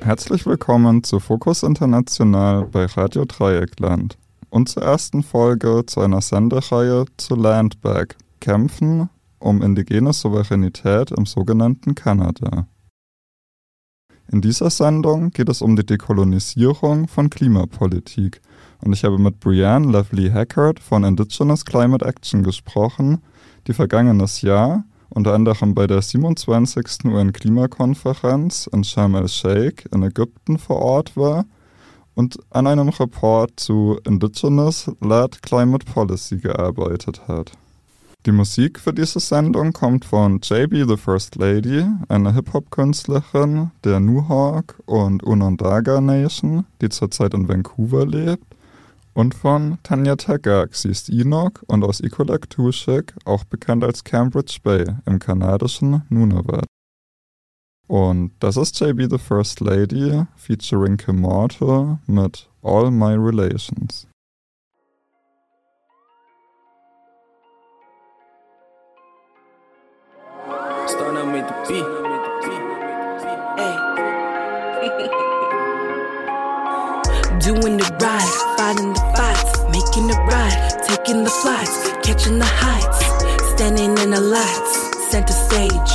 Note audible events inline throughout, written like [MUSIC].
Herzlich willkommen zu Fokus International bei Radio Dreieckland und zur ersten Folge zu einer Sendereihe zu Landback, Kämpfen um indigene Souveränität im sogenannten Kanada. In dieser Sendung geht es um die Dekolonisierung von Klimapolitik und ich habe mit Brianne Lovely Hackard von Indigenous Climate Action gesprochen, die vergangenes Jahr unter anderem bei der 27. UN-Klimakonferenz in Sharm el-Sheikh in Ägypten vor Ort war und an einem Report zu Indigenous-led Climate Policy gearbeitet hat. Die Musik für diese Sendung kommt von JB the First Lady, einer Hip-Hop-Künstlerin der Nuhawk und Onondaga Nation, die zurzeit in Vancouver lebt, und von Tanya Tagak, sie ist Enoch und aus Ikolaktushik, auch bekannt als Cambridge Bay im kanadischen Nunavut. Und das ist JB the First Lady featuring Kim Mortal mit All My Relations. Hey. [LAUGHS] Doing the right, fighting the fights, making the right, taking the flights, catching the heights, standing in the lights, center stage.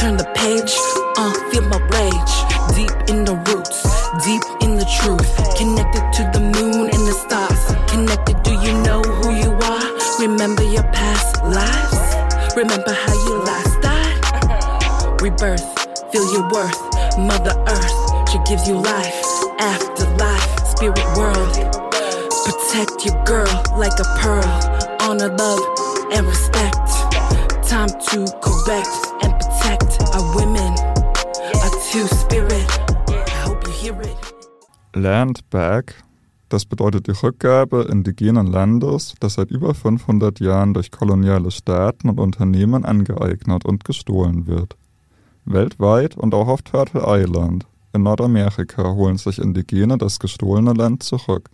Turn the page, uh, feel my rage. Deep in the roots, deep worth. Mother Earth, she gives you life. Afterlife, spirit world. Protect your girl like a pearl. Honor, love, and respect. Time to correct and protect our women. A two spirit. I hope you hear it. Land back Das bedeutet die Rückgabe indigenen Landes, das seit über 500 Jahren durch koloniale Staaten und Unternehmen angeeignet und gestohlen wird. Weltweit und auch auf Turtle Island in Nordamerika holen sich Indigene das gestohlene Land zurück.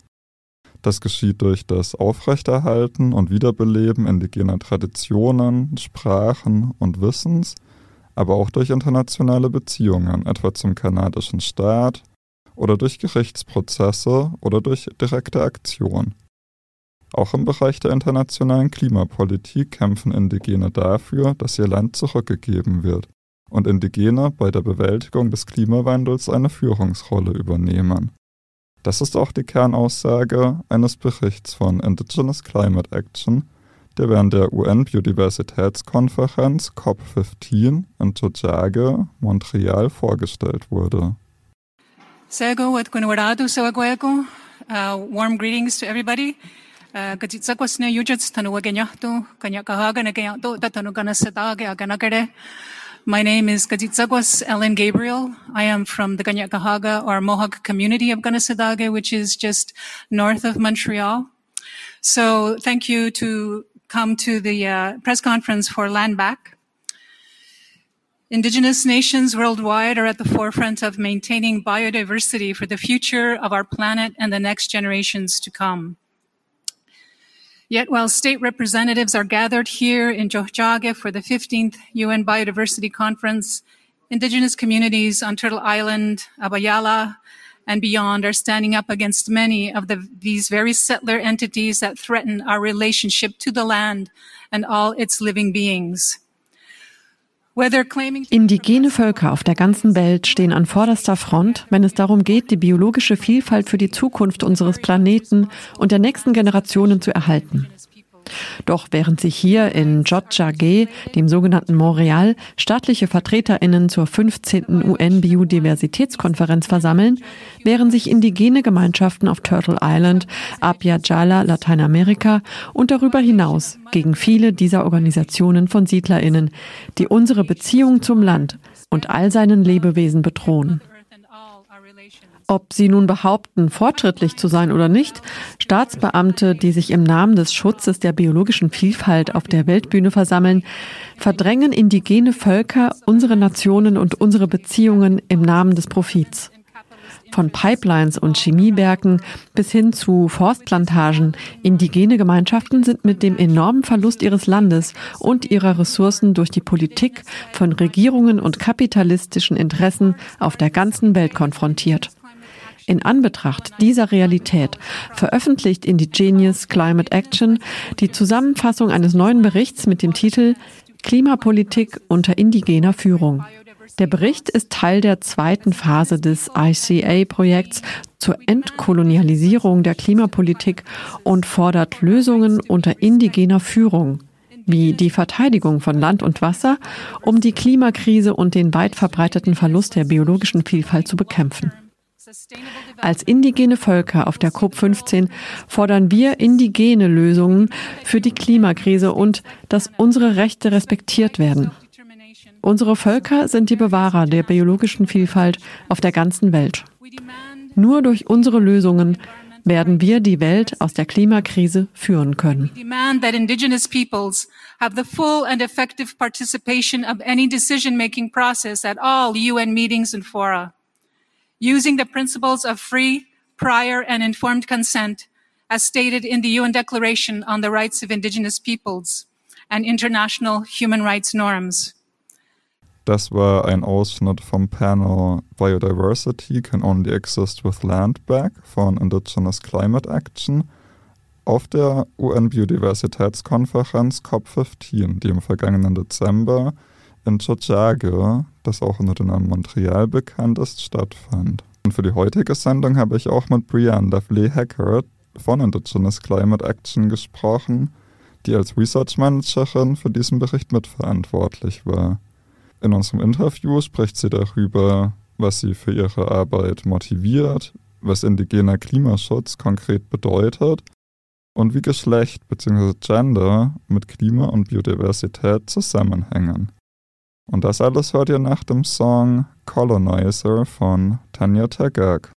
Das geschieht durch das Aufrechterhalten und Wiederbeleben indigener Traditionen, Sprachen und Wissens, aber auch durch internationale Beziehungen, etwa zum kanadischen Staat oder durch Gerichtsprozesse oder durch direkte Aktion. Auch im Bereich der internationalen Klimapolitik kämpfen Indigene dafür, dass ihr Land zurückgegeben wird und Indigene bei der Bewältigung des Klimawandels eine Führungsrolle übernehmen. Das ist auch die Kernaussage eines Berichts von Indigenous Climate Action, der während der UN-Biodiversitätskonferenz COP15 in Tiohtià:ke, Montreal, vorgestellt wurde. Sego at Kunwaradu Sawaguego. Uh, warm greetings to everybody. Kajitsakwas uh, na yujats tanuwagenyahtu, kanyakahaga na kanyahtu, tatanugana satage aganagare. My name is Kadzitsagwas Ellen Gabriel. I am from the Ganyakahaga or Mohawk community of Ganasadage, which is just north of Montreal. So thank you to come to the uh, press conference for Land Back. Indigenous nations worldwide are at the forefront of maintaining biodiversity for the future of our planet and the next generations to come. Yet while state representatives are gathered here in Tiohtià:ke for the 15th UN Biodiversity Conference, indigenous communities on Turtle Island, Abayala, and beyond are standing up against many of the, these very settler entities that threaten our relationship to the land and all its living beings. Indigene Völker auf der ganzen Welt stehen an vorderster Front, wenn es darum geht, die biologische Vielfalt für die Zukunft unseres Planeten und der nächsten Generationen zu erhalten. Doch während sich hier in Tiohtià:ke, dem sogenannten Montreal, staatliche VertreterInnen zur 15. UN-Biodiversitätskonferenz versammeln, während sich indigene Gemeinschaften auf Turtle Island, Abya Jala, Lateinamerika und darüber hinaus gegen viele dieser Organisationen von SiedlerInnen, die unsere Beziehung zum Land und all seinen Lebewesen bedrohen. Ob sie nun behaupten, fortschrittlich zu sein oder nicht, Staatsbeamte, die sich im Namen des Schutzes der biologischen Vielfalt auf der Weltbühne versammeln, verdrängen indigene Völker, unsere Nationen und unsere Beziehungen im Namen des Profits. Von Pipelines und Chemiewerken bis hin zu Forstplantagen. Indigene Gemeinschaften sind mit dem enormen Verlust ihres Landes und ihrer Ressourcen durch die Politik von Regierungen und kapitalistischen Interessen auf der ganzen Welt konfrontiert. In Anbetracht dieser Realität veröffentlicht Indigenous Climate Action die Zusammenfassung eines neuen Berichts mit dem Titel Klimapolitik unter indigener Führung. Der Bericht ist Teil der zweiten Phase des ICA-Projekts zur Entkolonialisierung der Klimapolitik und fordert Lösungen unter indigener Führung wie die Verteidigung von Land und Wasser, um die Klimakrise und den weit verbreiteten Verlust der biologischen Vielfalt zu bekämpfen. Als indigene Völker auf der COP15 fordern wir indigene Lösungen für die Klimakrise und dass unsere Rechte respektiert werden. Unsere Völker sind die Bewahrer der biologischen Vielfalt auf der ganzen Welt. Nur durch unsere Lösungen werden wir die Welt aus der Klimakrise führen können. have using the principles of free, prior, and informed consent as stated in the UN Declaration on the Rights of Indigenous Peoples and international human rights norms. Das war ein Ausschnitt vom Panel Biodiversity Can Only Exist with Land Back von Indigenous Climate Action auf der UN-Biodiversitätskonferenz COP15, die im vergangenen Dezember in Tiohtià:ke, das auch unter dem Namen Montreal bekannt ist, stattfand. Und für die heutige Sendung habe ich auch mit Brianne Lovely Hackert von Indigenous Climate Action gesprochen, die als Research Managerin für diesen Bericht mitverantwortlich war. In unserem Interview spricht sie darüber, was sie für ihre Arbeit motiviert, was indigener Klimaschutz konkret bedeutet und wie Geschlecht bzw. Gender mit Klima und Biodiversität zusammenhängen. Und das alles hört ihr nach dem Song Colonizer von Tanya Tagak.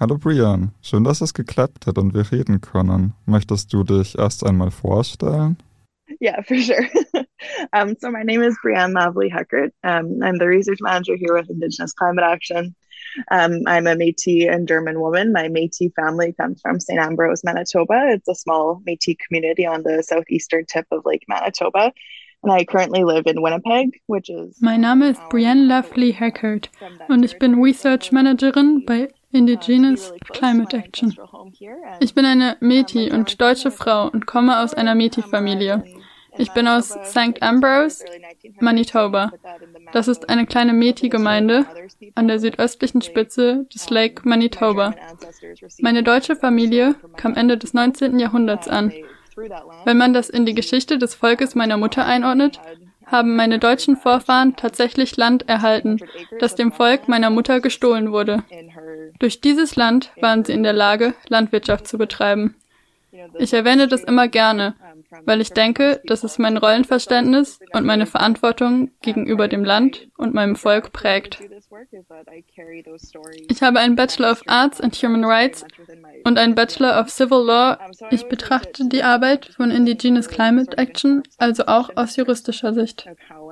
Hallo Brian, schön, dass es geklappt hat und wir reden können. Möchtest du dich erst einmal vorstellen? Yeah, [LAUGHS] for sure. um, so my name is Brianne Lavely Heckert. Um, I'm the research manager here with Indigenous Climate Action. Um, I'm a Métis and German woman. My Métis family comes from St. Ambrose, Manitoba. It's a small Métis community on the southeastern tip of Lake Manitoba. And I currently live in Winnipeg, which is mein Name ist Brianne Lovely Heckert und ich bin Research Managerin bei Indigenous Climate Action. Ich bin eine Métis und deutsche Frau und komme aus einer Métis-Familie. Ich bin aus St. Ambrose, Manitoba. Das ist eine kleine Métis-Gemeinde an der südöstlichen Spitze des Lake Manitoba. Meine deutsche Familie kam Ende des 19. Jahrhunderts an. Wenn man das in die Geschichte des Volkes meiner Mutter einordnet, haben meine deutschen Vorfahren tatsächlich Land erhalten, das dem Volk meiner Mutter gestohlen wurde. Durch dieses Land waren sie in der Lage, Landwirtschaft zu betreiben. Ich erwähne das immer gerne, weil ich denke, dass es mein Rollenverständnis und meine Verantwortung gegenüber dem Land und meinem Volk prägt. Ich habe einen Bachelor of Arts and Human Rights und einen Bachelor of Civil Law. Ich betrachte die Arbeit von Indigenous Climate Action also auch aus juristischer Sicht.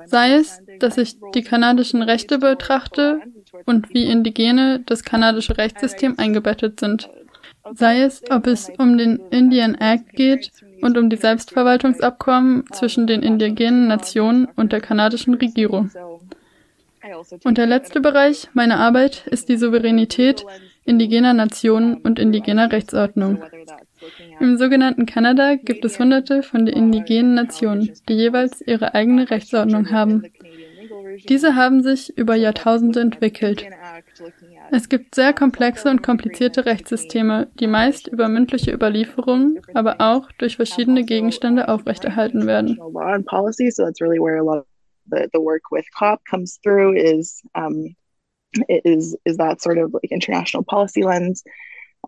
Sei es, dass ich die kanadischen Rechte betrachte und wie Indigene das kanadische Rechtssystem eingebettet sind. Sei es, ob es um den Indian Act geht und um die Selbstverwaltungsabkommen zwischen den indigenen Nationen und der kanadischen Regierung. Und der letzte Bereich meiner Arbeit ist die Souveränität, indigener Nationen und indigener Rechtsordnung. Im sogenannten Kanada gibt es hunderte von den indigenen Nationen, die jeweils ihre eigene Rechtsordnung haben. Diese haben sich über Jahrtausende entwickelt. Es gibt sehr komplexe und komplizierte Rechtssysteme, die meist über mündliche Überlieferungen, aber auch durch verschiedene Gegenstände aufrechterhalten werden. The, the work with COP comes through is um, is is that sort of like international policy lens.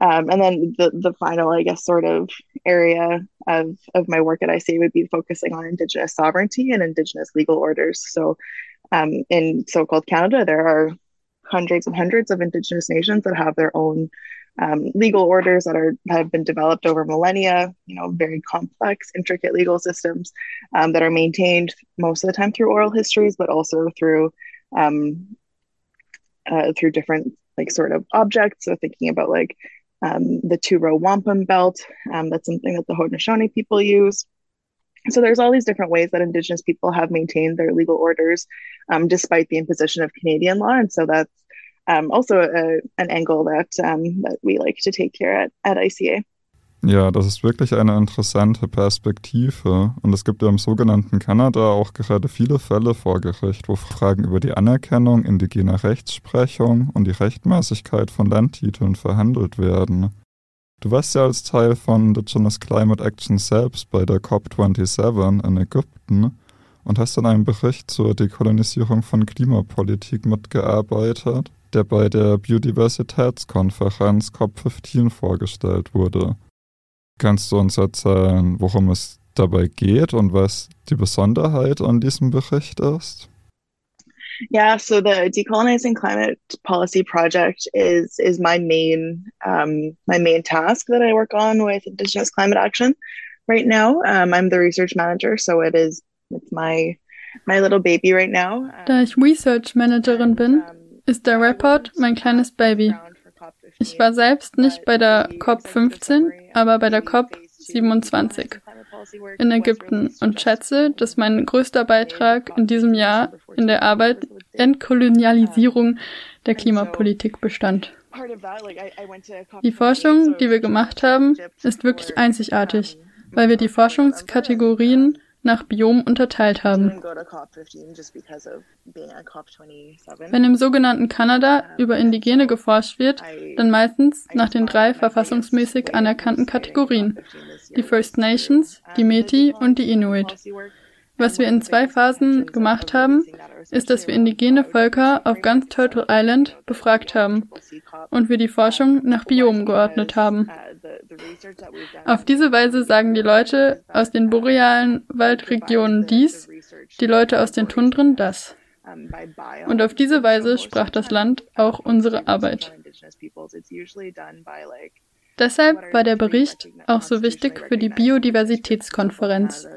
Um, and then the the final, I guess, sort of area of of my work at ICA would be focusing on Indigenous sovereignty and Indigenous legal orders. So, um, in so-called Canada, there are hundreds and hundreds of indigenous nations that have their own um, legal orders that are have been developed over millennia. You know, very complex, intricate legal systems um, that are maintained most of the time through oral histories, but also through um, uh, through different like sort of objects. So thinking about like um, the two row wampum belt, um, that's something that the Haudenosaunee people use. So there's all these different ways that Indigenous people have maintained their legal orders um, despite the imposition of Canadian law. And so that's um, also a, an angle that, um, that we like to take here at, at ICA. Ja, das ist wirklich eine interessante Perspektive. Und es gibt ja im sogenannten Kanada auch gerade viele Fälle vor Gericht, wo Fragen über die Anerkennung indigener Rechtsprechung und die Rechtmäßigkeit von Landtiteln verhandelt werden. Du warst ja als Teil von Indigenous Climate Action selbst bei der COP27 in Ägypten und hast an einem Bericht zur Dekolonisierung von Klimapolitik mitgearbeitet, der bei der Biodiversitätskonferenz COP15 vorgestellt wurde. Kannst du uns erzählen, worum es dabei geht und was die Besonderheit an diesem Bericht ist? Yeah, so the decolonizing climate policy project is is my main um, my main task that I work on with Indigenous climate action right now. Um, I'm the research manager, so it is it's my my little baby right now. Da ich Research Managerin bin, ist der Report mein kleines Baby. Ich war selbst nicht bei der COP15, aber bei der COP27 in Ägypten und schätze, dass mein größter Beitrag in diesem Jahr in der Arbeit Entkolonialisierung der Klimapolitik bestand. Die Forschung, die wir gemacht haben, ist wirklich einzigartig, weil wir die Forschungskategorien nach Biom unterteilt haben. Wenn im sogenannten Kanada über Indigene geforscht wird, dann meistens nach den drei verfassungsmäßig anerkannten Kategorien, die First Nations, die Métis und die Inuit. Was wir in zwei Phasen gemacht haben, ist, dass wir indigene Völker auf ganz Turtle Island befragt haben und wir die Forschung nach Biomen geordnet haben. Auf diese Weise sagen die Leute aus den borealen Waldregionen dies, die Leute aus den Tundren das. Und auf diese Weise sprach das Land auch unsere Arbeit. Deshalb war der Bericht auch so wichtig für die Biodiversitätskonferenz.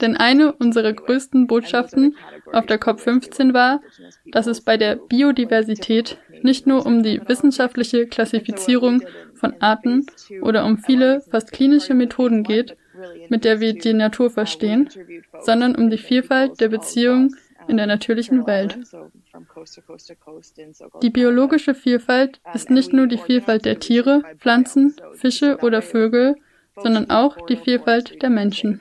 Denn eine unserer größten Botschaften auf der COP15 war, dass es bei der Biodiversität nicht nur um die wissenschaftliche Klassifizierung von Arten oder um viele fast klinische Methoden geht, mit der wir die Natur verstehen, sondern um die Vielfalt der Beziehungen in der natürlichen Welt. Die biologische Vielfalt ist nicht nur die Vielfalt der Tiere, Pflanzen, Fische oder Vögel, sondern auch die Vielfalt der Menschen.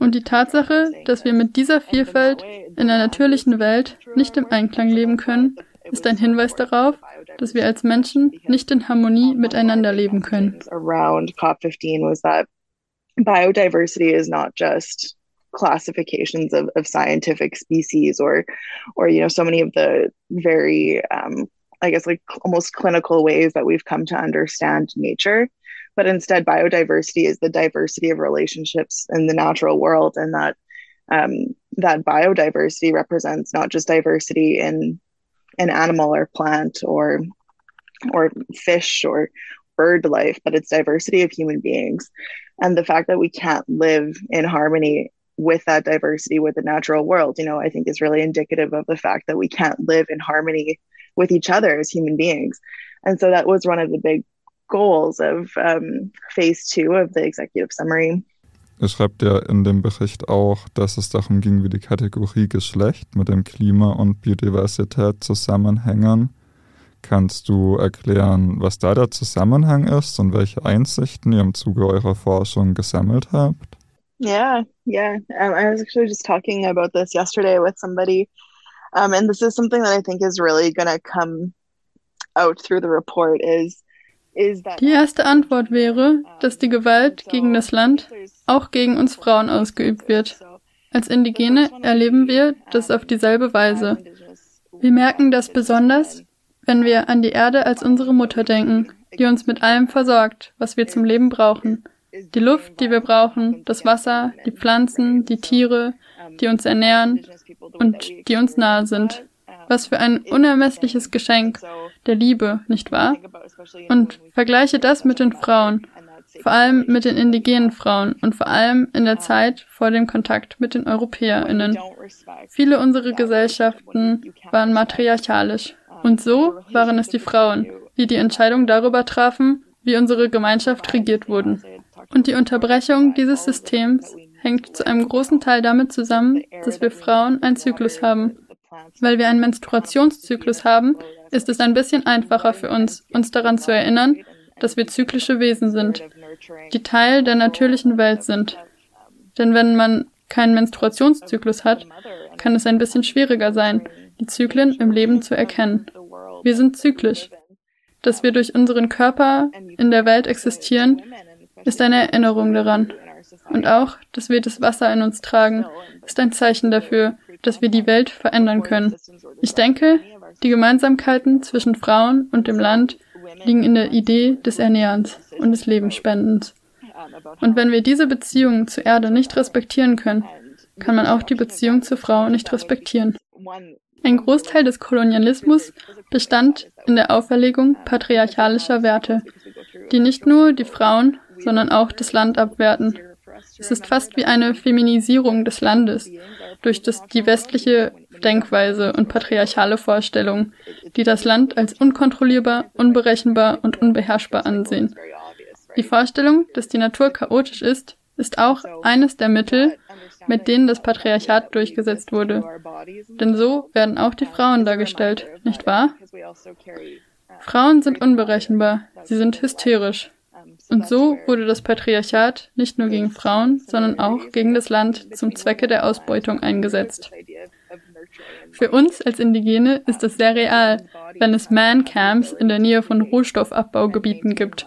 Und die Tatsache, dass wir mit dieser Vielfalt in der natürlichen Welt nicht im Einklang leben können, ist ein Hinweis darauf, dass wir als Menschen nicht in Harmonie miteinander leben können. Around COP15 was that biodiversity is not just classifications of, of scientific species or or you know so many of the very um, I guess like almost clinical ways that we've come to understand nature but instead biodiversity is the diversity of relationships in the natural world and that um, that biodiversity represents not just diversity in an animal or plant or or fish or bird life but it's diversity of human beings and the fact that we can't live in harmony with that diversity with the natural world you know i think is really indicative of the fact that we can't live in harmony with each other as human beings and so that was one of the big goals of um, phase two of the executive summary. Er schreibt ja in dem Bericht auch, dass es darum ging, wie die Kategorie Geschlecht mit dem Klima und Biodiversität zusammenhängen. Kannst du erklären, was da der Zusammenhang ist und welche Einsichten ihr im Zuge eurer Forschung gesammelt habt? Yeah, yeah. Um, I was actually just talking about this yesterday with somebody. Um, and this is something that I think is really going to come out through the report is Die erste Antwort wäre, dass die Gewalt gegen das Land auch gegen uns Frauen ausgeübt wird. Als Indigene erleben wir das auf dieselbe Weise. Wir merken das besonders, wenn wir an die Erde als unsere Mutter denken, die uns mit allem versorgt, was wir zum Leben brauchen. Die Luft, die wir brauchen, das Wasser, die Pflanzen, die Tiere, die uns ernähren und die uns nahe sind. Was für ein unermessliches Geschenk der Liebe, nicht wahr? Und vergleiche das mit den Frauen, vor allem mit den indigenen Frauen und vor allem in der Zeit vor dem Kontakt mit den Europäerinnen. Viele unserer Gesellschaften waren matriarchalisch. Und so waren es die Frauen, die die Entscheidung darüber trafen, wie unsere Gemeinschaft regiert wurden. Und die Unterbrechung dieses Systems hängt zu einem großen Teil damit zusammen, dass wir Frauen einen Zyklus haben. Weil wir einen Menstruationszyklus haben, ist es ein bisschen einfacher für uns, uns daran zu erinnern, dass wir zyklische Wesen sind, die Teil der natürlichen Welt sind. Denn wenn man keinen Menstruationszyklus hat, kann es ein bisschen schwieriger sein, die Zyklen im Leben zu erkennen. Wir sind zyklisch. Dass wir durch unseren Körper in der Welt existieren, ist eine Erinnerung daran. Und auch, dass wir das Wasser in uns tragen, ist ein Zeichen dafür, dass wir die Welt verändern können. Ich denke, die Gemeinsamkeiten zwischen Frauen und dem Land liegen in der Idee des Ernährens und des Lebensspendens. Und wenn wir diese Beziehung zur Erde nicht respektieren können, kann man auch die Beziehung zur Frau nicht respektieren. Ein Großteil des Kolonialismus bestand in der Auferlegung patriarchalischer Werte, die nicht nur die Frauen, sondern auch das Land abwerten. Es ist fast wie eine Feminisierung des Landes durch das, die westliche Denkweise und patriarchale Vorstellung, die das Land als unkontrollierbar, unberechenbar und unbeherrschbar ansehen. Die Vorstellung, dass die Natur chaotisch ist, ist auch eines der Mittel, mit denen das Patriarchat durchgesetzt wurde. Denn so werden auch die Frauen dargestellt, nicht wahr? Frauen sind unberechenbar, sie sind hysterisch. Und so wurde das Patriarchat nicht nur gegen Frauen, sondern auch gegen das Land zum Zwecke der Ausbeutung eingesetzt. Für uns als Indigene ist es sehr real, wenn es Man-Camps in der Nähe von Rohstoffabbaugebieten gibt.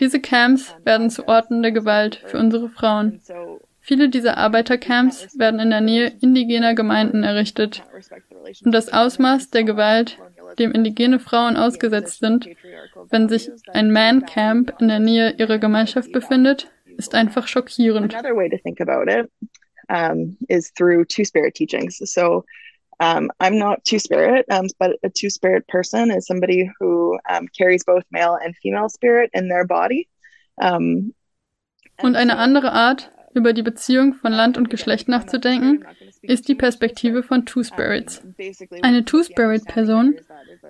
Diese Camps werden zu Orten der Gewalt für unsere Frauen. Viele dieser Arbeitercamps werden in der Nähe indigener Gemeinden errichtet. Und das Ausmaß der Gewalt, dem indigene Frauen ausgesetzt sind, wenn sich ein Man-Camp in der Nähe ihrer Gemeinschaft befindet, ist einfach schockierend. Another way to think about it um, is through two-spirit teachings. So um, I'm not two-spirit, um, but a two-spirit person is somebody who um, carries both male and female spirit in their body. Um, Und eine andere Art, über die Beziehung von Land und Geschlecht nachzudenken, ist die Perspektive von Two Spirits. Eine Two Spirit Person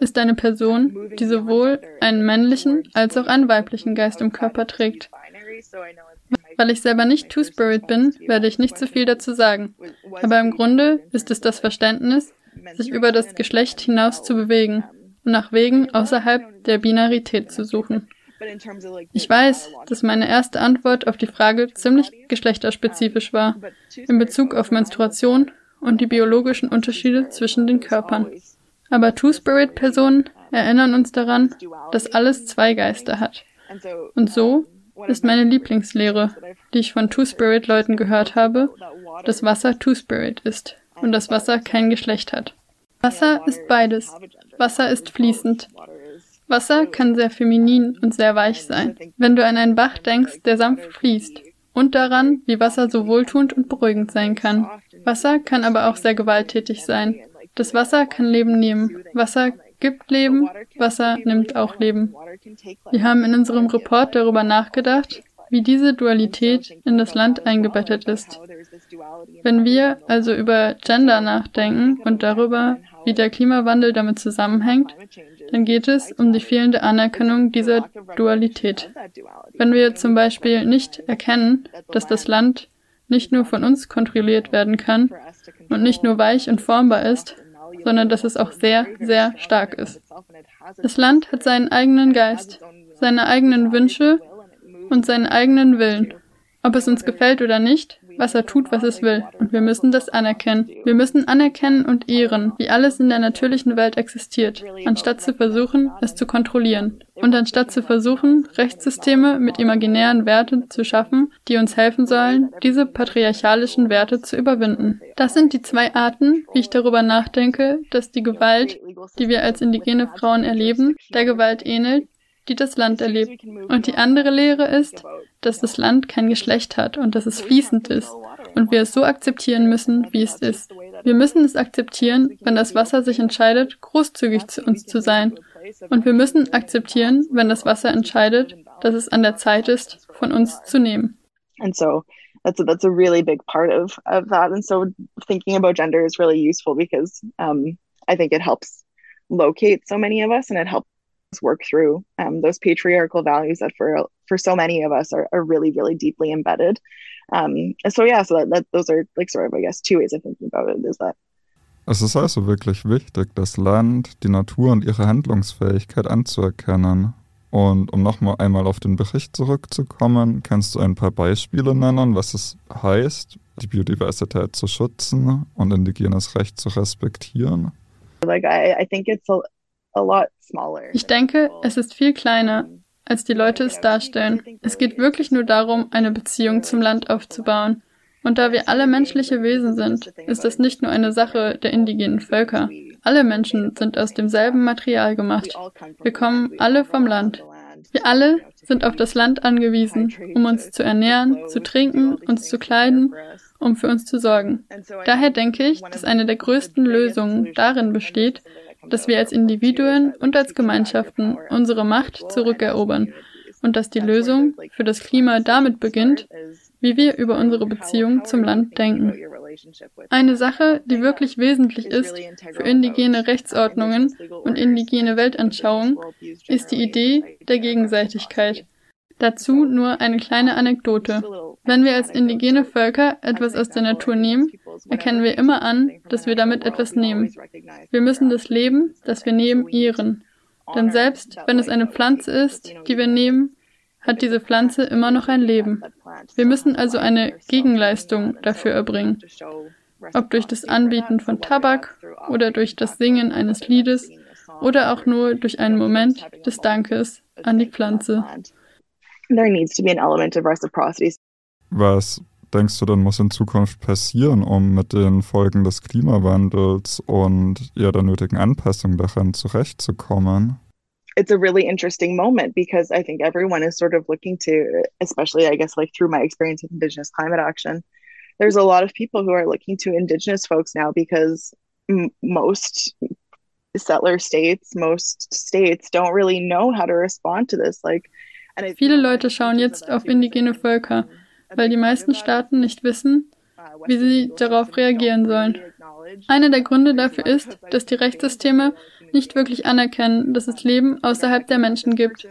ist eine Person, die sowohl einen männlichen als auch einen weiblichen Geist im Körper trägt. Weil ich selber nicht Two-Spirit bin, werde ich nicht so viel dazu sagen. Aber im Grunde ist es das Verständnis, sich über das Geschlecht hinaus zu bewegen und nach Wegen außerhalb der Binarität zu suchen. Ich weiß, dass meine erste Antwort auf die Frage ziemlich geschlechterspezifisch war, in Bezug auf Menstruation und die biologischen Unterschiede zwischen den Körpern. Aber Two-Spirit-Personen erinnern uns daran, dass alles zwei Geister hat. Und so ist meine Lieblingslehre, die ich von Two-Spirit-Leuten gehört habe, dass Wasser Two-Spirit ist und dass Wasser kein Geschlecht hat. Wasser ist beides. Wasser ist fließend. Wasser kann sehr feminin und sehr weich sein. Wenn du an einen Bach denkst, der sanft fließt, und daran, wie Wasser so wohltuend und beruhigend sein kann. Wasser kann aber auch sehr gewalttätig sein. Das Wasser kann Leben nehmen. Wasser gibt Leben, Wasser nimmt auch Leben. Wir haben in unserem Report darüber nachgedacht, wie diese Dualität in das Land eingebettet ist. Wenn wir also über Gender nachdenken und darüber, wie der Klimawandel damit zusammenhängt, dann geht es um die fehlende Anerkennung dieser Dualität. Wenn wir zum Beispiel nicht erkennen, dass das Land nicht nur von uns kontrolliert werden kann und nicht nur weich und formbar ist, sondern dass es auch sehr, sehr stark ist. Das Land hat seinen eigenen Geist, seine eigenen Wünsche und seinen eigenen Willen. Ob es uns gefällt oder nicht, Wasser tut, was es will. Und wir müssen das anerkennen. Wir müssen anerkennen und ehren, wie alles in der natürlichen Welt existiert, anstatt zu versuchen, es zu kontrollieren. Und anstatt zu versuchen, Rechtssysteme mit imaginären Werten zu schaffen, die uns helfen sollen, diese patriarchalischen Werte zu überwinden. Das sind die zwei Arten, wie ich darüber nachdenke, dass die Gewalt, die wir als indigene Frauen erleben, der Gewalt ähnelt, die das Land erlebt. Und die andere Lehre ist, dass das Land kein Geschlecht hat und dass es fließend ist und wir es so akzeptieren müssen, wie es ist. Wir müssen es akzeptieren, wenn das Wasser sich entscheidet, großzügig zu uns zu sein. Und wir müssen akzeptieren, wenn das Wasser entscheidet, dass es an der Zeit ist, von uns zu nehmen. And so that's a, that's a really big part of, of that. And so thinking about gender is really useful because um, I think it helps locate so many of us and it helps work through um, those patriarchal values that for for so many of us are, are really really deeply embedded um, so yeah so that, that those are like sort of I guess two ways of thinking about it is that Es ist also wirklich wichtig, das Land, die Natur und ihre Handlungsfähigkeit anzuerkennen. Und um nochmal einmal auf den Bericht zurückzukommen, kannst du ein paar Beispiele nennen, was es heißt, die Biodiversität zu schützen und indigenes Recht zu respektieren? Like I, I think it's a, ich denke, es ist viel kleiner, als die Leute es darstellen. Es geht wirklich nur darum, eine Beziehung zum Land aufzubauen. Und da wir alle menschliche Wesen sind, ist das nicht nur eine Sache der indigenen Völker. Alle Menschen sind aus demselben Material gemacht. Wir kommen alle vom Land. Wir alle sind auf das Land angewiesen, um uns zu ernähren, zu trinken, uns zu kleiden, um für uns zu sorgen. Daher denke ich, dass eine der größten Lösungen darin besteht, dass wir als Individuen und als Gemeinschaften unsere Macht zurückerobern und dass die Lösung für das Klima damit beginnt, wie wir über unsere Beziehung zum Land denken. Eine Sache, die wirklich wesentlich ist für indigene Rechtsordnungen und indigene Weltanschauungen, ist die Idee der Gegenseitigkeit. Dazu nur eine kleine Anekdote. Wenn wir als indigene Völker etwas aus der Natur nehmen, erkennen wir immer an, dass wir damit etwas nehmen. Wir müssen das Leben, das wir nehmen, ehren. Denn selbst wenn es eine Pflanze ist, die wir nehmen, hat diese Pflanze immer noch ein Leben. Wir müssen also eine Gegenleistung dafür erbringen. Ob durch das Anbieten von Tabak oder durch das Singen eines Liedes oder auch nur durch einen Moment des Dankes an die Pflanze. There needs to be an element of reciprocity. Was denkst du dann muss in Zukunft passieren, um mit den Folgen des Klimawandels und ja der nötigen Anpassung daran zurechtzukommen? It's a really interesting moment because I think everyone is sort of looking to, especially I guess like through my experience with Indigenous climate action, there's a lot of people who are looking to Indigenous folks now because most settler states, most states don't really know how to respond to this. Like, Viele Leute schauen jetzt auf indigene Völker weil die meisten Staaten nicht wissen, wie sie darauf reagieren sollen. Einer der Gründe dafür ist, dass die Rechtssysteme nicht wirklich anerkennen, dass es Leben außerhalb der Menschen gibt.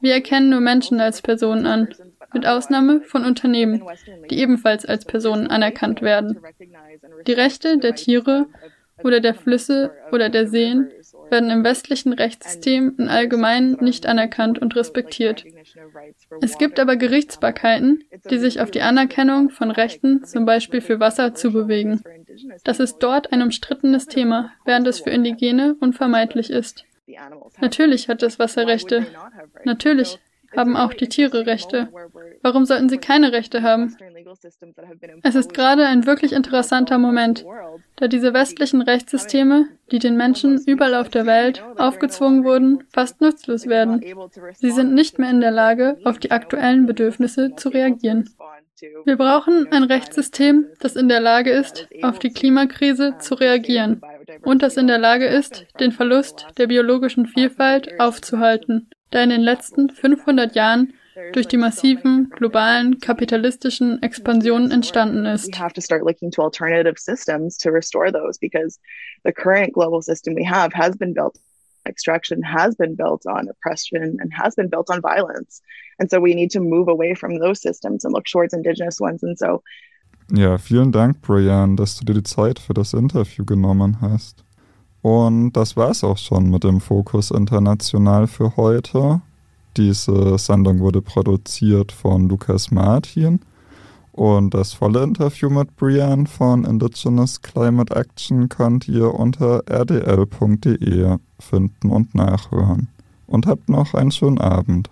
Wir erkennen nur Menschen als Personen an, mit Ausnahme von Unternehmen, die ebenfalls als Personen anerkannt werden. Die Rechte der Tiere oder der Flüsse oder der Seen werden im westlichen Rechtssystem im Allgemeinen nicht anerkannt und respektiert. Es gibt aber Gerichtsbarkeiten, die sich auf die Anerkennung von Rechten, zum Beispiel für Wasser, zubewegen. Das ist dort ein umstrittenes Thema, während es für Indigene unvermeidlich ist. Natürlich hat das Wasser Rechte. Natürlich haben auch die Tiere Rechte. Warum sollten sie keine Rechte haben? Es ist gerade ein wirklich interessanter Moment, da diese westlichen Rechtssysteme, die den Menschen überall auf der Welt aufgezwungen wurden, fast nutzlos werden. Sie sind nicht mehr in der Lage, auf die aktuellen Bedürfnisse zu reagieren. Wir brauchen ein Rechtssystem, das in der Lage ist, auf die Klimakrise zu reagieren und das in der Lage ist, den Verlust der biologischen Vielfalt aufzuhalten der in den letzten 500 Jahren durch die massiven globalen kapitalistischen Expansionen entstanden ist. We have to start looking to alternative systems to restore those because the current global system we have has been built extraction has been built on oppression and has been built on violence. And so we need to move away from those systems and look towards indigenous ones. And so Ja, vielen Dank, Brian, dass du dir die Zeit für das Interview genommen hast. Und das war es auch schon mit dem Fokus International für heute. Diese Sendung wurde produziert von Lukas Martin und das volle Interview mit Brian von Indigenous Climate Action könnt ihr unter rdl.de finden und nachhören. Und habt noch einen schönen Abend.